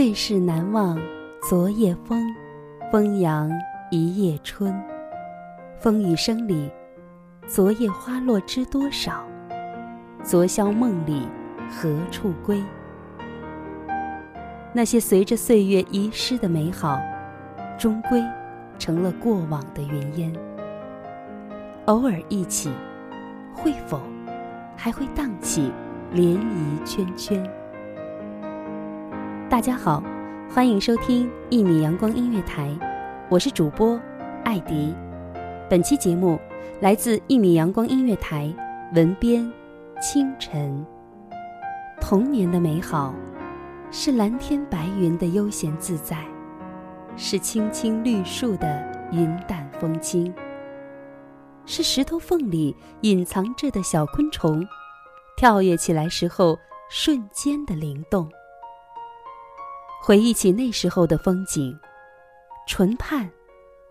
最是难忘昨夜风，风扬一夜春。风雨声里，昨夜花落知多少？昨宵梦里何处归？那些随着岁月遗失的美好，终归成了过往的云烟。偶尔一起，会否还会荡起涟漪圈圈？大家好，欢迎收听一米阳光音乐台，我是主播艾迪。本期节目来自一米阳光音乐台，文编清晨。童年的美好，是蓝天白云的悠闲自在，是青青绿树的云淡风轻，是石头缝里隐藏着的小昆虫，跳跃起来时候瞬间的灵动。回忆起那时候的风景，唇畔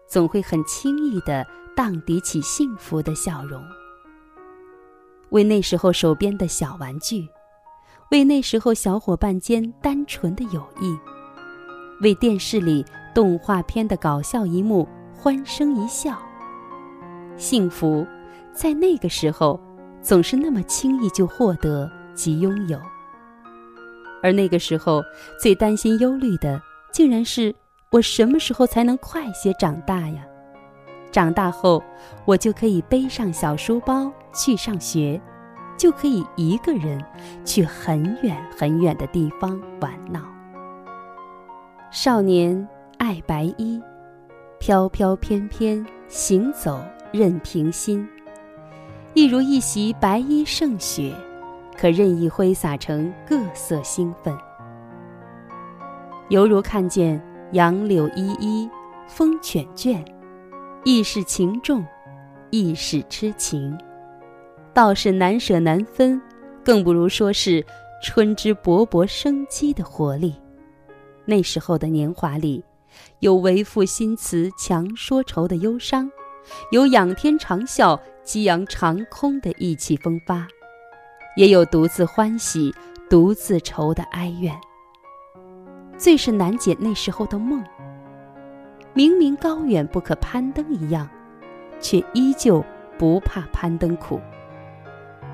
总会很轻易的荡涤起幸福的笑容。为那时候手边的小玩具，为那时候小伙伴间单纯的友谊，为电视里动画片的搞笑一幕欢声一笑。幸福在那个时候总是那么轻易就获得及拥有。而那个时候，最担心、忧虑的，竟然是我什么时候才能快些长大呀？长大后，我就可以背上小书包去上学，就可以一个人去很远很远的地方玩闹。少年爱白衣，飘飘翩翩行走任凭心，一如一袭白衣胜雪。可任意挥洒成各色兴奋，犹如看见杨柳依依，风犬倦，亦是情重，亦是痴情，倒是难舍难分，更不如说是春之勃勃生机的活力。那时候的年华里，有为赋新词强说愁的忧伤，有仰天长啸激扬长空的意气风发。也有独自欢喜、独自愁的哀怨。最是难解那时候的梦，明明高远不可攀登一样，却依旧不怕攀登苦。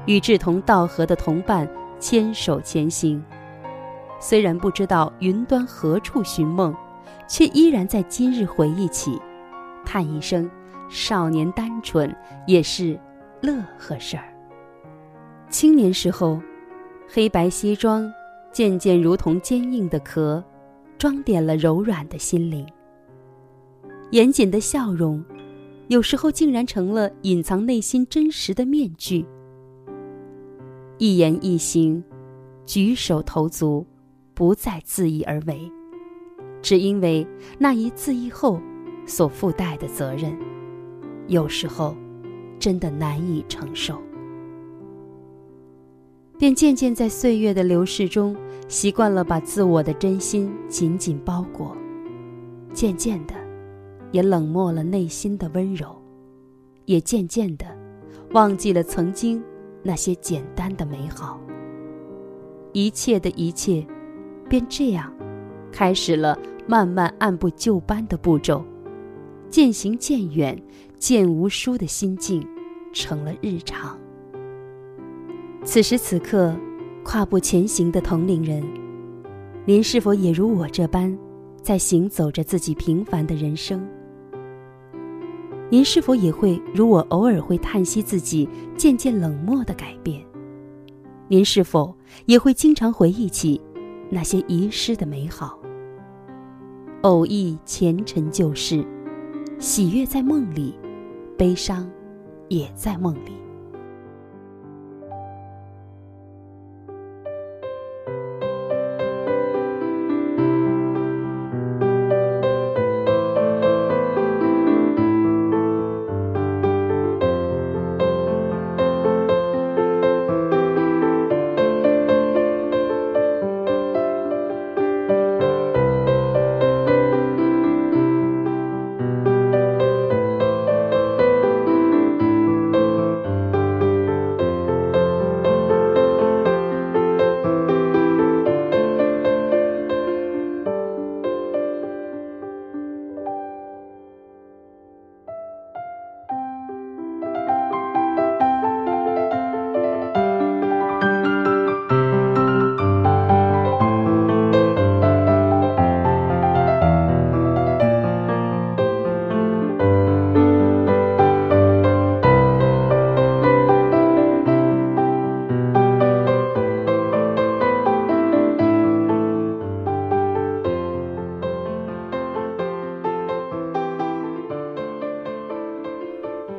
与志同道合的同伴牵手前行，虽然不知道云端何处寻梦，却依然在今日回忆起，叹一声：少年单纯也是乐呵事儿。青年时候，黑白西装渐渐如同坚硬的壳，装点了柔软的心灵。严谨的笑容，有时候竟然成了隐藏内心真实的面具。一言一行，举手投足，不再恣意而为，只因为那一恣意后所附带的责任，有时候真的难以承受。便渐渐在岁月的流逝中，习惯了把自我的真心紧紧包裹，渐渐的，也冷漠了内心的温柔，也渐渐的，忘记了曾经那些简单的美好。一切的一切，便这样，开始了慢慢按部就班的步骤，渐行渐远、渐无书的心境成了日常。此时此刻，跨步前行的同龄人，您是否也如我这般，在行走着自己平凡的人生？您是否也会如我，偶尔会叹息自己渐渐冷漠的改变？您是否也会经常回忆起那些遗失的美好？偶忆前尘旧事，喜悦在梦里，悲伤也在梦里。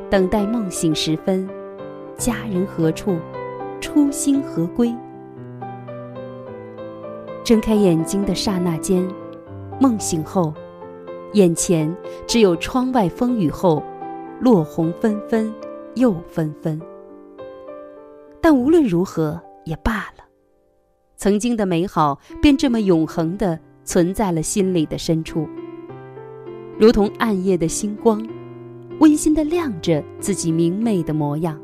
等待梦醒时分，家人何处？初心何归？睁开眼睛的刹那间，梦醒后，眼前只有窗外风雨后，落红纷纷又纷纷。但无论如何也罢了，曾经的美好便这么永恒的存在了心里的深处，如同暗夜的星光。温馨的亮着自己明媚的模样，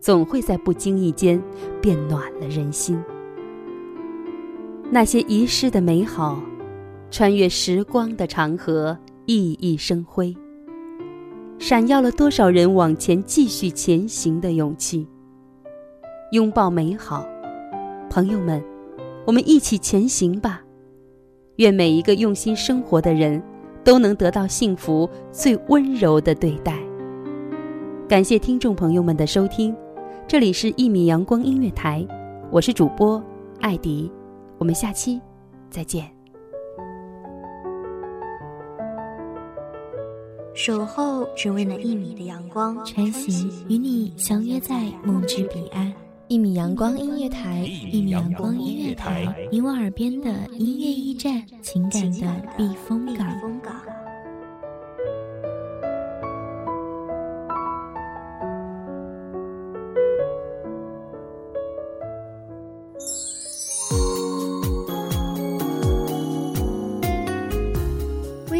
总会在不经意间变暖了人心。那些遗失的美好，穿越时光的长河，熠熠生辉，闪耀了多少人往前继续前行的勇气。拥抱美好，朋友们，我们一起前行吧！愿每一个用心生活的人。都能得到幸福最温柔的对待。感谢听众朋友们的收听，这里是《一米阳光音乐台》，我是主播艾迪，我们下期再见。守候只为那一米的阳光，穿行与你相约在梦之彼岸。一米阳光音乐台，一米阳光音乐台，你我耳边的音乐驿站，情感的避风港。